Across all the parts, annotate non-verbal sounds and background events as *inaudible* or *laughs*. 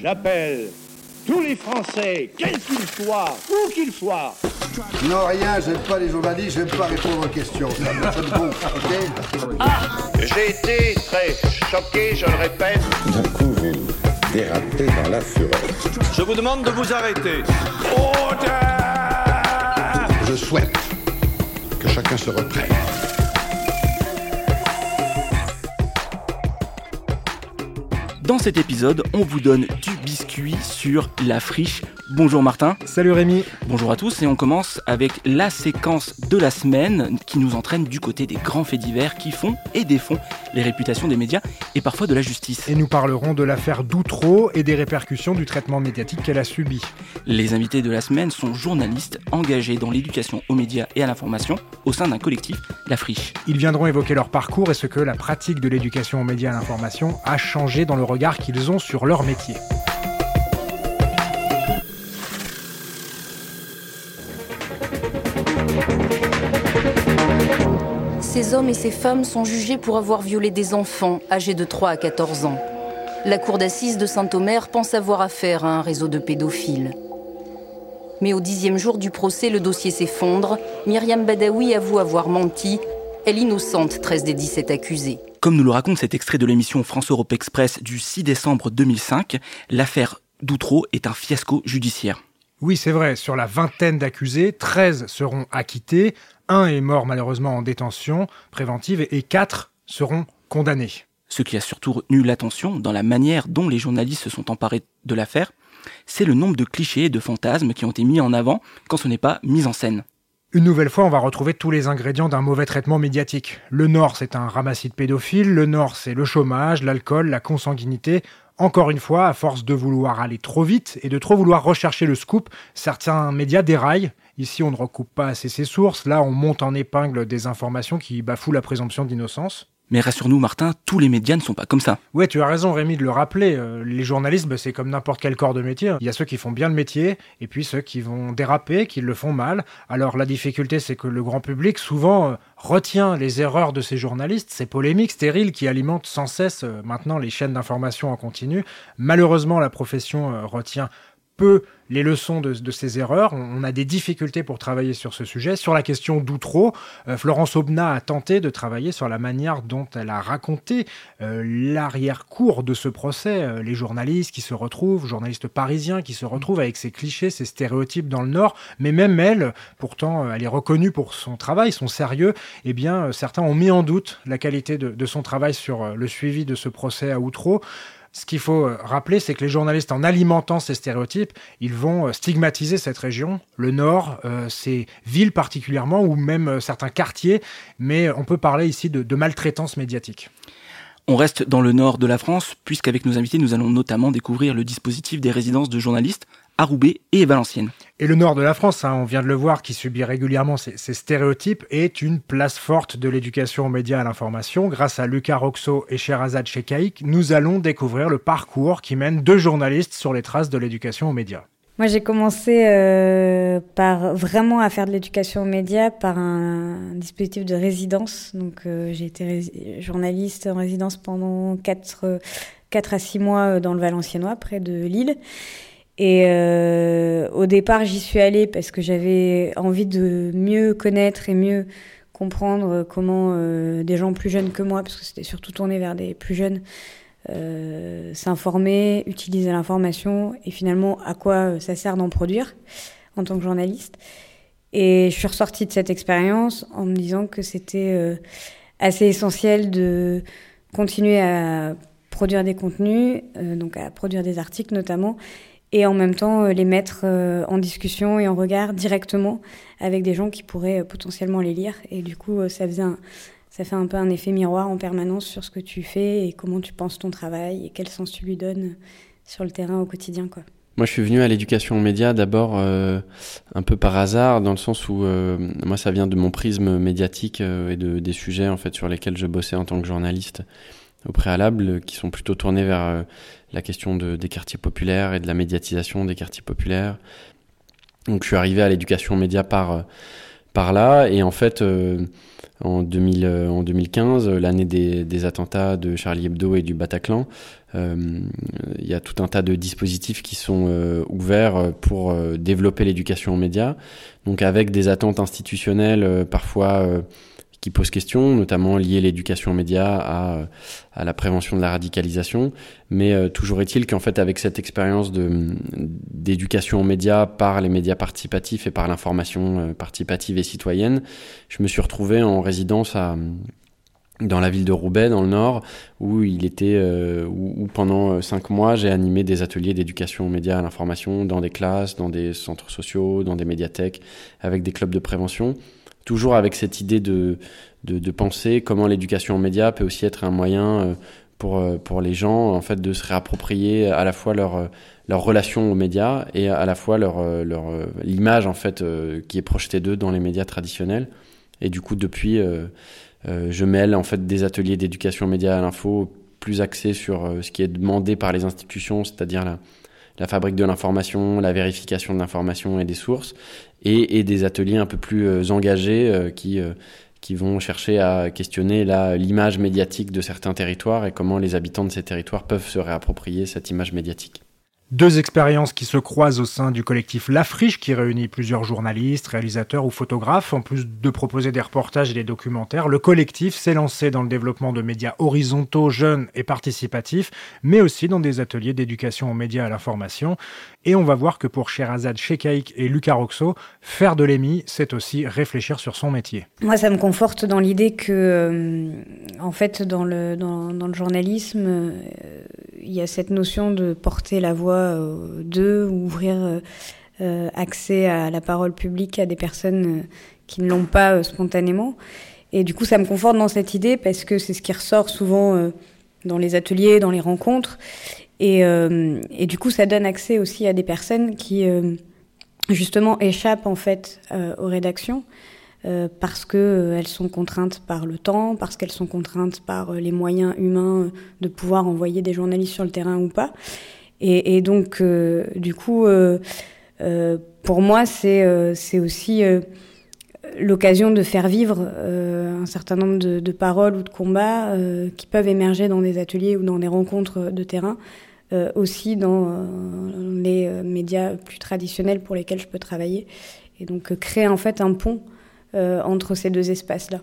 J'appelle tous les Français, quels qu'ils soient, où qu'ils soient. Non, rien, j'aime pas les journalistes, j'aime pas répondre aux questions. Ça me ok J'ai été très choqué, je le répète. D'un coup, vous dérapez dans la fureur. Je vous demande de vous arrêter. Je souhaite que chacun se reprenne. Dans cet épisode, on vous donne du biscuit sur la friche. Bonjour Martin. Salut Rémi. Bonjour à tous et on commence avec la séquence de la semaine qui nous entraîne du côté des grands faits divers qui font et défont les réputations des médias et parfois de la justice. Et nous parlerons de l'affaire Doutreau et des répercussions du traitement médiatique qu'elle a subi. Les invités de la semaine sont journalistes engagés dans l'éducation aux médias et à l'information au sein d'un collectif, La Friche. Ils viendront évoquer leur parcours et ce que la pratique de l'éducation aux médias et à l'information a changé dans le regard qu'ils ont sur leur métier. Ces hommes et ces femmes sont jugés pour avoir violé des enfants âgés de 3 à 14 ans. La cour d'assises de Saint-Omer pense avoir affaire à un réseau de pédophiles. Mais au dixième jour du procès, le dossier s'effondre. Myriam Badawi avoue avoir menti. Elle innocente 13 des 17 accusés. Comme nous le raconte cet extrait de l'émission France Europe Express du 6 décembre 2005, l'affaire Doutreau est un fiasco judiciaire. Oui, c'est vrai, sur la vingtaine d'accusés, 13 seront acquittés, un est mort malheureusement en détention préventive et 4 seront condamnés. Ce qui a surtout retenu l'attention dans la manière dont les journalistes se sont emparés de l'affaire, c'est le nombre de clichés et de fantasmes qui ont été mis en avant quand ce n'est pas mis en scène. Une nouvelle fois, on va retrouver tous les ingrédients d'un mauvais traitement médiatique. Le Nord, c'est un ramassis de pédophiles, le Nord, c'est le chômage, l'alcool, la consanguinité. Encore une fois, à force de vouloir aller trop vite et de trop vouloir rechercher le scoop, certains médias déraillent. Ici, on ne recoupe pas assez ses sources, là, on monte en épingle des informations qui bafouent la présomption d'innocence. Mais rassure-nous Martin, tous les médias ne sont pas comme ça. Ouais, tu as raison Rémi de le rappeler. euh, les journalistes, c'est comme n'importe quel corps de métier. Il y a ceux qui font bien le métier et puis ceux qui vont déraper, qui le font mal. Alors la difficulté, c'est que le grand public souvent euh, retient les erreurs de ces journalistes, ces polémiques stériles qui alimentent sans cesse euh, maintenant les chaînes d'information en continu. Malheureusement, la profession retient peu les leçons de, de ces erreurs. On, on a des difficultés pour travailler sur ce sujet. Sur la question d'Outreau, euh, Florence Aubenas a tenté de travailler sur la manière dont elle a raconté euh, l'arrière-cour de ce procès. Euh, les journalistes qui se retrouvent, journalistes parisiens qui se retrouvent avec ces clichés, ces stéréotypes dans le Nord. Mais même elle, pourtant, euh, elle est reconnue pour son travail, son sérieux. Eh bien, euh, certains ont mis en doute la qualité de, de son travail sur le suivi de ce procès à Outreau. Ce qu'il faut euh, rappeler, c'est que les journalistes, en alimentant ces stéréotypes, ils vont euh, stigmatiser cette région, le Nord, euh, ces villes particulièrement, ou même certains quartiers, mais on peut parler ici de maltraitance médiatique. On reste dans le nord de la France, puisqu'avec nos invités, nous allons notamment découvrir le dispositif des résidences de journalistes à Roubaix et Valenciennes. Et le nord de la France, hein, on vient de le voir, qui subit régulièrement ces, ces stéréotypes, est une place forte de l'éducation aux médias et à l'information. Grâce à Lucas Roxo et Sherazade Shekaïk, nous allons découvrir le parcours qui mène deux journalistes sur les traces de l'éducation aux médias. Moi, j'ai commencé euh, par vraiment à faire de l'éducation aux médias par un dispositif de résidence. Donc, euh, j'ai été journaliste en résidence pendant 4, 4 à 6 mois euh, dans le Valenciennois, près de Lille. Et au départ, j'y suis allée parce que j'avais envie de mieux connaître et mieux comprendre comment des gens plus jeunes que moi, parce que c'était surtout tourné vers des plus jeunes, euh, s'informer, utiliser l'information et finalement à quoi euh, ça sert d'en produire en tant que journaliste. Et je suis ressortie de cette expérience en me disant que c'était euh, assez essentiel de continuer à produire des contenus, donc à produire des articles notamment, et en même temps les mettre en discussion et en regard directement avec des gens qui pourraient potentiellement les lire. Et du coup, ça faisait un, ça fait un peu un effet miroir en permanence sur ce que tu fais et comment tu penses ton travail et quel sens tu lui donnes sur le terrain au quotidien, quoi. Moi, je suis venu à l'éducation aux médias d'abord euh, un peu par hasard, dans le sens où euh, moi, ça vient de mon prisme médiatique euh, et de, des sujets en fait sur lesquels je bossais en tant que journaliste au préalable, qui sont plutôt tournés vers la question de, des quartiers populaires et de la médiatisation des quartiers populaires. Donc, je suis arrivé à l'éducation aux médias par par là, et en fait, en, 2000, en 2015, l'année des, des, attentats de Charlie Hebdo et du Bataclan. Il y a tout un tas de dispositifs qui sont ouverts pour développer l'éducation aux médias, donc avec des attentes institutionnelles parfois qui posent question, notamment liées l'éducation aux médias à, à, la prévention de la radicalisation. Mais euh, toujours est-il qu'en fait, avec cette expérience d'éducation aux médias par les médias participatifs et par l'information euh, participative et citoyenne, je me suis retrouvé en résidence à dans la ville de Roubaix, dans le Nord, où il était, euh, où, pendant cinq mois, j'ai animé des ateliers d'éducation aux médias, à l'information, dans des classes, dans des centres sociaux, dans des médiathèques, avec des clubs de prévention toujours avec cette idée de, de, de penser comment l'éducation aux médias peut aussi être un moyen euh, pour, euh, pour les gens en fait de se réapproprier à la fois leur, euh, leur relation aux médias et à la fois leur, leur l'image en fait qui est projetée d'eux dans les médias traditionnels. Et du coup, depuis, je mêle en fait des ateliers d'éducation aux médias à l'info plus axés sur ce qui est demandé par les institutions, c'est-à-dire la, la fabrique de l'information, la vérification de l'information et des sources, et, et, des ateliers un peu plus euh, engagés euh, qui, euh, qui vont chercher à questionner l'image médiatique de certains territoires et comment les habitants de ces territoires peuvent se réapproprier cette image médiatique. Deux expériences qui se croisent au sein du collectif La Friche, qui réunit plusieurs journalistes, réalisateurs ou photographes. En plus de proposer des reportages et des documentaires, le collectif s'est lancé dans le développement de médias horizontaux, jeunes et participatifs, mais aussi dans des ateliers d'éducation aux médias et à l'information. Et on va voir que pour Sherazade Shekaik et Lucas Roxo, faire de l'émi, c'est aussi réfléchir sur son métier. Moi, ça me conforte dans l'idée que, euh, en fait, dans le, dans, dans le journalisme, euh, il y a cette notion de porter la voix euh, de, ouvrir accès à la parole publique à des personnes qui ne l'ont pas spontanément. Et du coup, ça me conforte dans cette idée parce que c'est ce qui ressort souvent dans les ateliers, dans les rencontres. Et, euh, du coup, ça donne accès aussi à des personnes qui, euh, justement, échappent en fait euh, aux rédactions euh, parce que euh, elles sont contraintes par le temps, parce qu'elles sont contraintes par les moyens humains de pouvoir envoyer des journalistes sur le terrain ou pas. Et, donc, du coup, pour moi, c'est aussi l'occasion de faire vivre euh, un certain nombre de, paroles ou de combats euh, qui peuvent émerger dans des ateliers ou dans des rencontres de terrain euh, aussi dans euh, les euh, médias plus traditionnels pour lesquels je peux travailler. Et donc créer en fait un pont entre ces deux espaces-là.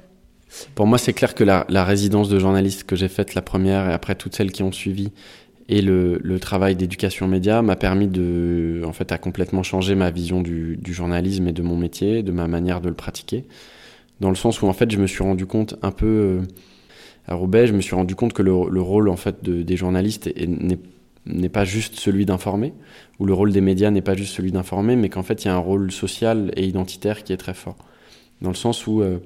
Pour moi, c'est clair que la, résidence de journaliste que j'ai faite la première et après toutes celles qui ont suivi et le, travail d'éducation média m'a permis de, en fait, à complètement changer ma vision du, journalisme et de mon métier, de ma manière de le pratiquer. Dans le sens où, en fait, je me suis rendu compte un peu à Roubaix, je me suis rendu compte que le, le rôle, en fait, de, des journalistes n'est pas juste celui d'informer, ou le rôle des médias n'est pas juste celui d'informer, mais qu'en fait il y a un rôle social et identitaire qui est très fort. Dans le sens où, euh,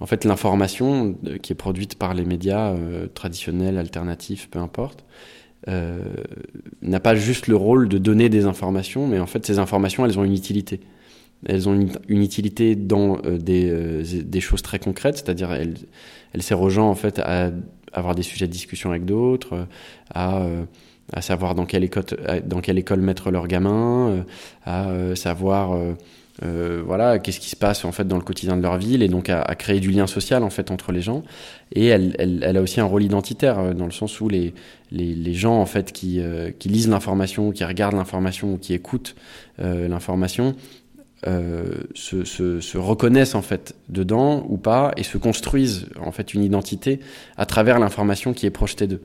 en fait, l'information euh, qui est produite par les médias euh, traditionnels, alternatifs, peu importe, euh, n'a pas juste le rôle de donner des informations, mais en fait ces informations, elles ont une utilité. Elles ont une, utilité dans euh, des, euh, des, choses très concrètes, c'est-à-dire elles, elles servent aux gens en fait à avoir des sujets de discussion avec d'autres, à à savoir dans quelle école, dans quelle école mettre leurs gamins, euh, à euh, savoir euh, euh, voilà qu'est-ce qui se passe en fait dans le quotidien de leur ville et donc à, créer du lien social en fait entre les gens et elle, elle, a aussi un rôle identitaire dans le sens où les, les, les gens en fait qui, euh, qui lisent l'information qui regardent l'information ou qui écoutent euh, l'information se, se, se reconnaissent en fait dedans ou pas et se construisent en fait une identité à travers l'information qui est projetée d'eux.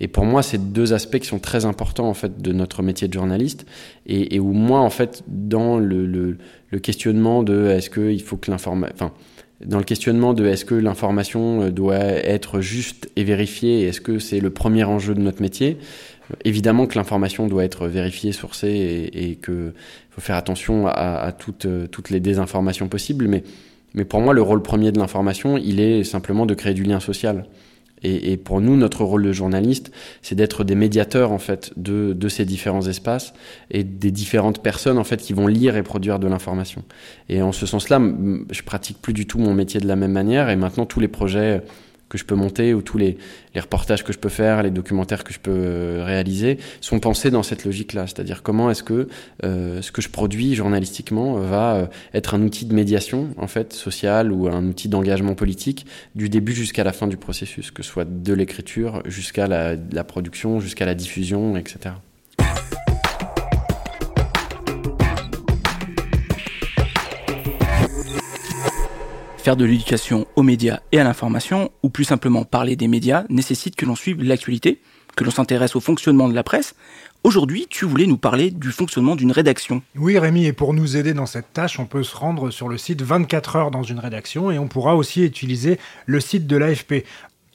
Et pour moi, c'est deux aspects qui sont très importants en fait de notre métier de journaliste et, et où moi, en fait, dans le, le, le questionnement de est-ce qu'il faut que l'information, enfin, dans le questionnement de est-ce que l'information doit être juste et vérifiée, est-ce que c'est le premier enjeu de notre métier Évidemment que l'information doit être vérifiée, sourcée et, et que faut faire attention à, à toutes, toutes les désinformations possibles, mais, mais pour moi, le rôle premier de l'information, il est simplement de créer du lien social. Et, et, pour nous, notre rôle de journaliste, c'est d'être des médiateurs en fait de, de, ces différents espaces et des différentes personnes en fait qui vont lire et produire de l'information. Et en ce sens-là, je pratique plus du tout mon métier de la même manière. Et maintenant, tous les projets que je peux monter ou tous les, reportages que je peux faire, les documentaires que je peux euh, réaliser sont pensés dans cette logique-là. C'est-à-dire comment est-ce que euh, ce que je produis journalistiquement va euh, être un outil de médiation en fait sociale ou un outil d'engagement politique du début jusqu'à la fin du processus, que ce soit de l'écriture jusqu'à la production, jusqu'à la diffusion, etc. Faire de l'éducation aux médias et à l'information, ou plus simplement parler des médias, nécessite que l'on suive l'actualité, que l'on s'intéresse au fonctionnement de la presse. Aujourd'hui, tu voulais nous parler du fonctionnement d'une rédaction. Oui Rémi, et pour nous aider dans cette tâche, on peut se rendre sur le site 24 heures dans une rédaction et on pourra aussi utiliser le site de l'AFP.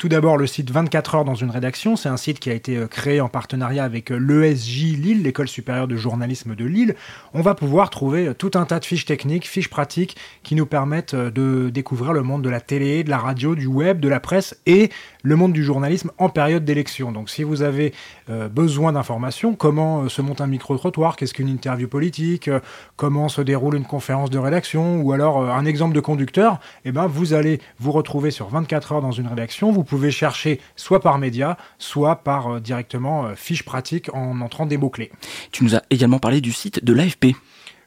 Tout d'abord, le site 24 heures dans une rédaction, c'est un site qui a été euh, créé en partenariat avec euh, l'ESJ Lille, l'école supérieure de journalisme de Lille. On va pouvoir trouver euh, tout un tas de fiches techniques, fiches pratiques qui nous permettent de découvrir le monde de la télé, de la radio, du web, de la presse et le monde du journalisme en période d'élection. Donc si vous avez besoin d'informations, comment se monte un micro-trottoir, qu'est-ce qu'une interview politique, comment se déroule une conférence de rédaction ou alors un exemple de conducteur, eh ben vous allez vous retrouver sur 24 heures dans une rédaction. Pouvez chercher soit par média, soit par euh, directement euh, fiche pratique en entrant des mots-clés. Tu nous as également parlé du site de l'AFP.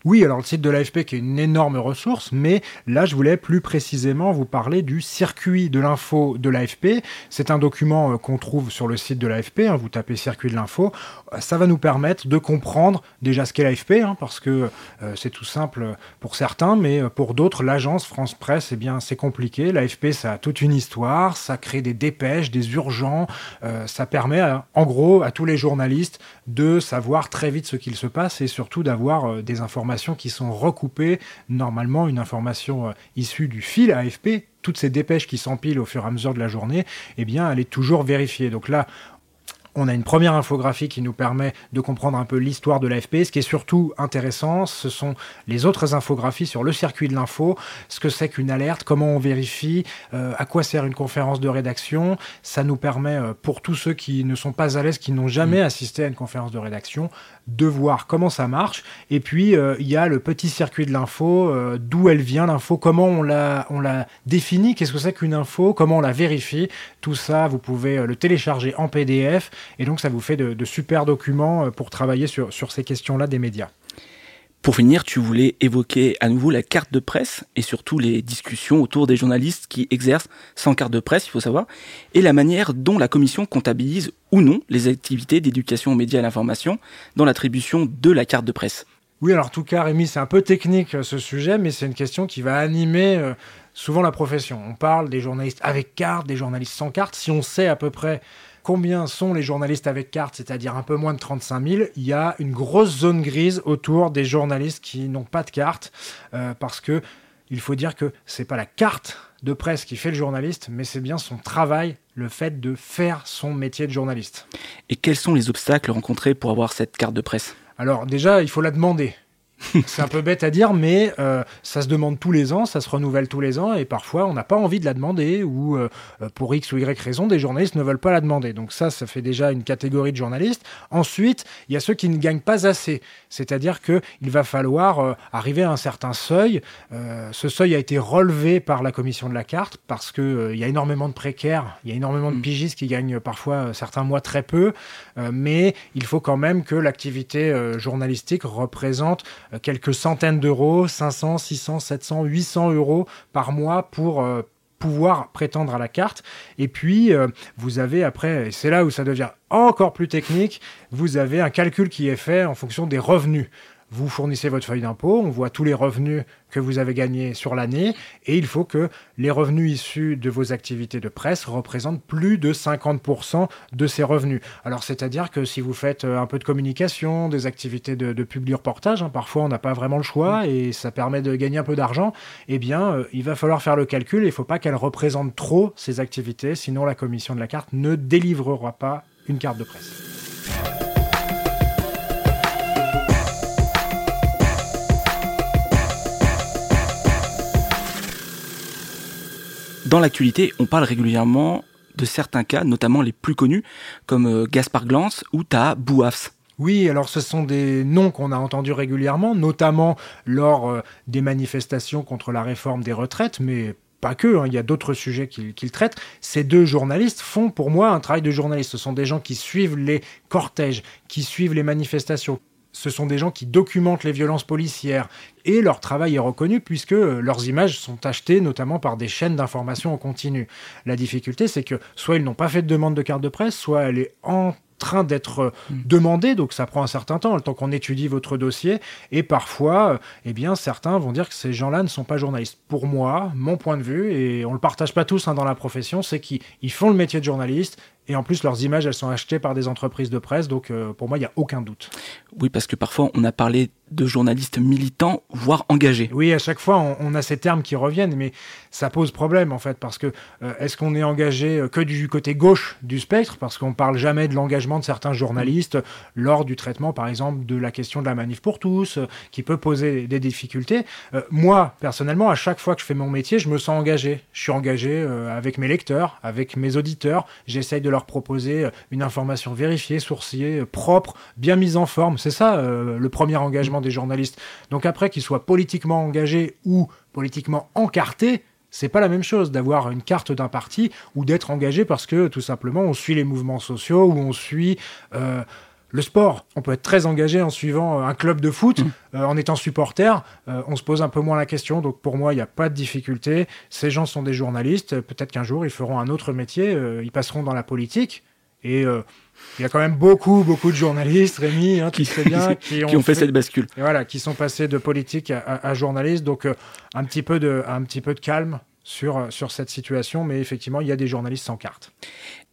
Oui, alors le site de l'AFP qui est une énorme ressource, mais là je voulais plus précisément vous parler du circuit de l'info de l'AFP. C'est un document euh, qu'on trouve sur le site de l'AFP, hein, vous tapez circuit de l'info, ça va nous permettre de comprendre déjà ce qu'est l'AFP, hein, parce que euh, c'est tout simple pour certains, mais euh, pour d'autres, l'agence France Presse, eh bien c'est compliqué. L'AFP ça a toute une histoire, ça crée des dépêches, des urgents, ça permet en gros à tous les journalistes de savoir très vite ce qu'il se passe et surtout d'avoir des informations qui sont recoupées. Normalement, une information euh, issue du fil AFP, toutes ces dépêches qui s'empilent au fur et à mesure de la journée, eh bien, elle est toujours vérifiée. Donc là, on a une première infographie qui nous permet de comprendre un peu l'histoire de l'AFP. Ce qui est surtout intéressant, ce sont les autres infographies sur le circuit de l'info, ce que c'est qu'une alerte, comment on vérifie, euh, à quoi sert une conférence de rédaction. Ça nous permet, euh, pour tous ceux qui ne sont pas à l'aise, qui n'ont jamais mmh. assisté à une conférence de rédaction, de voir comment ça marche. Et puis, euh, il y a le petit circuit de l'info, d'où elle vient l'info, comment on la, on la définit, qu'est-ce que c'est qu'une info, comment on la vérifie. Tout ça, vous pouvez le télécharger en PDF et donc, ça vous fait de, super documents euh, pour travailler sur, sur ces questions-là des médias. Pour finir, tu voulais évoquer à nouveau la carte de presse et surtout les discussions autour des journalistes qui exercent sans carte de presse, il faut savoir, et la manière dont la commission comptabilise ou non les activités d'éducation aux médias et à l'information dans l'attribution de la carte de presse. Oui, alors en tout cas, Rémi, c'est un peu technique euh, ce sujet, mais c'est une question qui va animer euh, souvent la profession. On parle des journalistes avec carte, des journalistes sans carte. Si on sait à peu près combien sont les journalistes avec carte, c'est-à-dire un peu moins de 35 000, il y a une grosse zone grise autour des journalistes qui n'ont pas de carte, euh, parce que il faut dire que c'est pas la carte de presse qui fait le journaliste, mais c'est bien son travail, le fait de faire son métier de journaliste. Et quels sont les obstacles rencontrés pour avoir cette carte de presse? Alors déjà, il faut la demander. *laughs* c'est un peu bête à dire, mais euh, ça se demande tous les ans, ça se renouvelle tous les ans, et parfois on n'a pas envie de la demander, ou euh, euh, pour X ou Y raison, des journalistes ne veulent pas la demander. Donc ça, ça fait déjà une catégorie de journalistes. Ensuite, il y a ceux qui ne gagnent pas assez, c'est-à-dire qu'il va falloir arriver à un certain seuil. ce seuil a été relevé par la commission de la carte, parce qu'il il y a énormément de précaires, il y a énormément de mm. pigistes qui gagnent parfois certains mois très peu, mais il faut quand même que l'activité journalistique représente quelques centaines d'euros, 500, 600, 700, 800 euros par mois pour euh, pouvoir prétendre à la carte. Et puis, euh, vous avez après, et c'est là où ça devient encore plus technique, vous avez un calcul qui est fait en fonction des revenus vous fournissez votre feuille d'impôt, on voit tous les revenus que vous avez gagnés sur l'année, et il faut que les revenus issus de vos activités de presse représentent plus de 50% de ces revenus. Alors c'est-à-dire que si vous faites euh, un peu de communication, des activités de, de publi-reportage, hein, parfois on n'a pas vraiment le choix et ça permet de gagner un peu d'argent, eh bien euh, il va falloir faire le calcul, il ne faut pas qu'elles représentent trop ces activités, sinon la commission de la carte ne délivrera pas une carte de presse. Dans l'actualité, on parle régulièrement de certains cas, notamment les plus connus, comme euh, Gaspard Glance ou Taha Bouafs. Oui, alors ce sont des noms qu'on a entendus régulièrement, notamment lors euh, des manifestations contre la réforme des retraites, mais pas que, hein, il y a d'autres sujets qu'ils traitent. Ces deux journalistes font pour moi un travail de journaliste. Ce sont des gens qui suivent les cortèges, qui suivent les manifestations. Ce sont des gens qui documentent les violences policières et leur travail est reconnu puisque leurs images sont achetées notamment par des chaînes d'information en continu. La difficulté, c'est que soit ils n'ont pas fait de demande de carte de presse, soit elle est en train d'être hmm. demandé, donc ça prend un certain temps, le temps qu'on étudie votre dossier, et parfois, eh bien, certains vont dire que ces gens-là ne sont pas journalistes. Pour moi, mon point de vue, et on le partage pas tous hein, dans la profession, c'est qu'ils font le métier de journaliste, et en plus, leurs images, elles sont achetées par des entreprises de presse, donc euh, pour moi, il n'y a aucun doute. Oui, parce que parfois, on a parlé de journalistes militants, voire engagés. Oui, à chaque fois, on, a ces termes qui reviennent, mais ça pose problème, en fait, parce que euh, est-ce qu'on est engagé euh, que du côté gauche du spectre, parce qu'on parle jamais de l'engagement de certains journalistes lors du traitement, par exemple, de la question de la manif pour tous, qui peut poser des difficultés. moi, personnellement, à chaque fois que je fais mon métier, je me sens engagé. Je suis engagé avec mes lecteurs, avec mes auditeurs, j'essaye de leur proposer euh, une information vérifiée, sourciée, euh, propre, bien mise en forme. C'est ça euh, le premier engagement des journalistes. Donc après, qu'ils soient politiquement engagés ou politiquement encartés, c'est pas la même chose d'avoir une carte d'un parti ou d'être engagé parce que tout simplement on suit les mouvements sociaux ou on suit le sport, on peut être très engagé en suivant un club de foot, mmh. en étant supporter, on se pose un peu moins la question, donc pour moi, il n'y a pas de difficulté. Ces gens sont des journalistes, peut-être qu'un jour, ils feront un autre métier, ils passeront dans la politique, et il y a quand même beaucoup, beaucoup de journalistes, Rémi, hein, qui, bien, *laughs* qui, ont, fait, cette bascule. Voilà, qui sont passés de politique à, à, journaliste, donc un, petit peu de, un petit peu de calme sur, sur cette situation, mais effectivement, il y a des journalistes sans carte.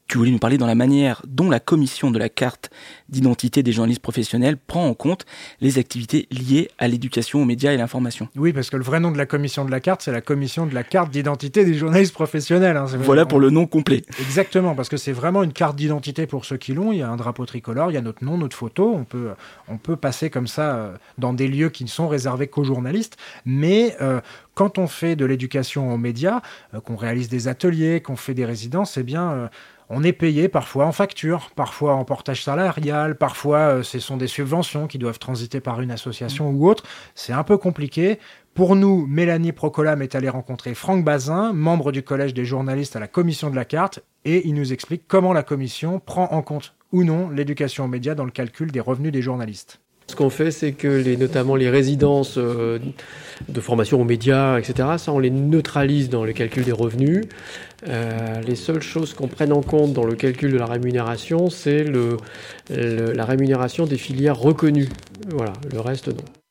Tu voulais nous parler dans la manière dont la commission de la carte d'identité des journalistes professionnels prend en compte les activités liées à l'éducation aux médias et l'information. Oui, parce que le vrai nom de la commission de la carte, c'est la commission de la carte d'identité des journalistes professionnels. Hein. Voilà pour le nom complet. Exactement, parce que c'est vraiment une carte d'identité pour ceux qui l'ont. Il y a un drapeau tricolore, il y a notre nom, notre photo. On peut, on peut passer comme ça euh, dans des lieux qui ne sont réservés qu'aux journalistes. Mais euh, quand on fait de l'éducation aux médias, euh, qu'on réalise des ateliers, qu'on fait des résidences, eh bien, on est payé parfois en facture, parfois en portage salarial, parfois euh, ce sont des subventions qui doivent transiter par une association ou autre. C'est un peu compliqué. Pour nous, Mélanie Procolam est allée rencontrer Franck Bazin, membre du Collège des journalistes à la commission de la carte, et il nous explique comment la commission prend en compte ou non l'éducation aux médias dans le calcul des revenus des journalistes. Ce qu'on fait, c'est que les, notamment les résidences euh, de formation aux médias, etc., ça, on les neutralise dans le calcul des revenus. Euh, les seules choses qu'on prenne en compte dans le calcul de la rémunération, c'est le, la rémunération des filières reconnues. Voilà, le reste non.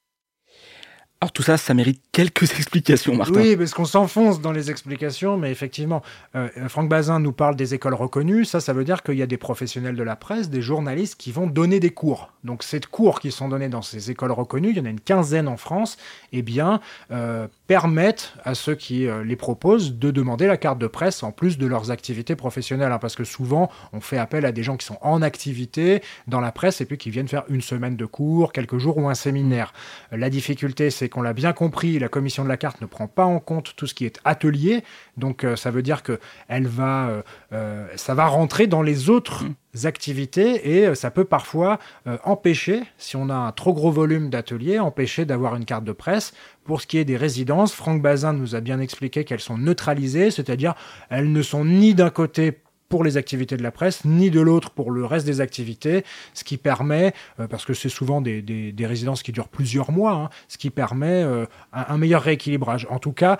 Alors tout ça, ça mérite quelques *laughs* explications, Martin. Oui, parce qu'on s'enfonce dans les explications, mais effectivement, euh, Franck Bazin nous parle des écoles reconnues. Ça, ça veut dire qu'il y a des professionnels de la presse, des journalistes qui vont donner des cours. Donc ces cours qui sont donnés dans ces écoles reconnues, il y en a une quinzaine en France, eh bien, euh, permettent à ceux qui euh, les proposent de demander la carte de presse en plus de leurs activités professionnelles. Hein, parce que souvent, on fait appel à des gens qui sont en activité dans la presse et puis qui viennent faire une semaine de cours, quelques jours ou un séminaire. La difficulté, c'est qu'on l'a bien compris, la commission de la carte ne prend pas en compte tout ce qui est atelier. Donc euh, ça veut dire que elle va, euh, euh, ça va rentrer dans les autres mmh. activités et ça peut parfois empêcher, si on a un trop gros volume d'ateliers, empêcher d'avoir une carte de presse. Pour ce qui est des résidences, Franck Bazin nous a bien expliqué qu'elles sont neutralisées, c'est-à-dire elles ne sont ni d'un côté pour les activités de la presse, ni de l'autre pour le reste des activités, ce qui permet, euh, parce que c'est souvent des, des, résidences qui durent plusieurs mois, hein, ce qui permet euh, un, meilleur rééquilibrage. En tout cas,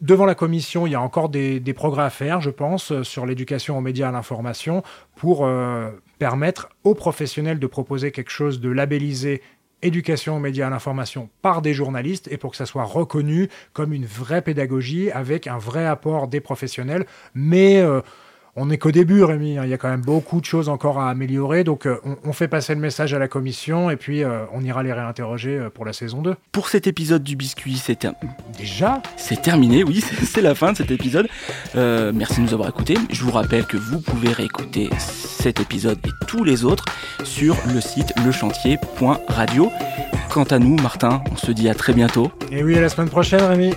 Devant la commission, il y a encore des, des progrès à faire, je pense, euh, sur l'éducation aux médias et à l'information, pour permettre aux professionnels de proposer quelque chose de labellisé éducation aux médias à l'information par des journalistes et pour que ça soit reconnu comme une vraie pédagogie avec un vrai apport des professionnels, mais on n'est qu'au début, Rémi. Hein. Il y a quand même beaucoup de choses encore à améliorer. Donc, euh, on, fait passer le message à la commission et puis euh, on ira les réinterroger euh, pour la saison 2. Pour cet épisode du biscuit, c'est déjà? C'est terminé, oui, *laughs* c'est la fin de cet épisode. merci de nous avoir écoutés. Je vous rappelle que vous pouvez réécouter cet épisode et tous les autres sur le site lechantier.radio. Quant à nous, Martin, on se dit à très bientôt. Et oui, à la semaine prochaine, Rémi.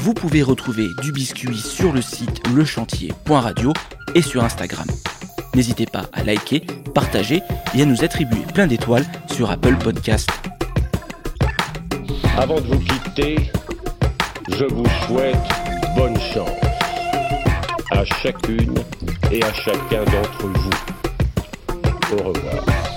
Vous pouvez retrouver du biscuit sur le site lechantier.radio et sur Instagram. N'hésitez pas à liker, partager et à nous attribuer plein d'étoiles sur Apple Podcast. Avant de vous quitter, Je vous souhaite bonne chance à chacune et à chacun d'entre vous. Au revoir.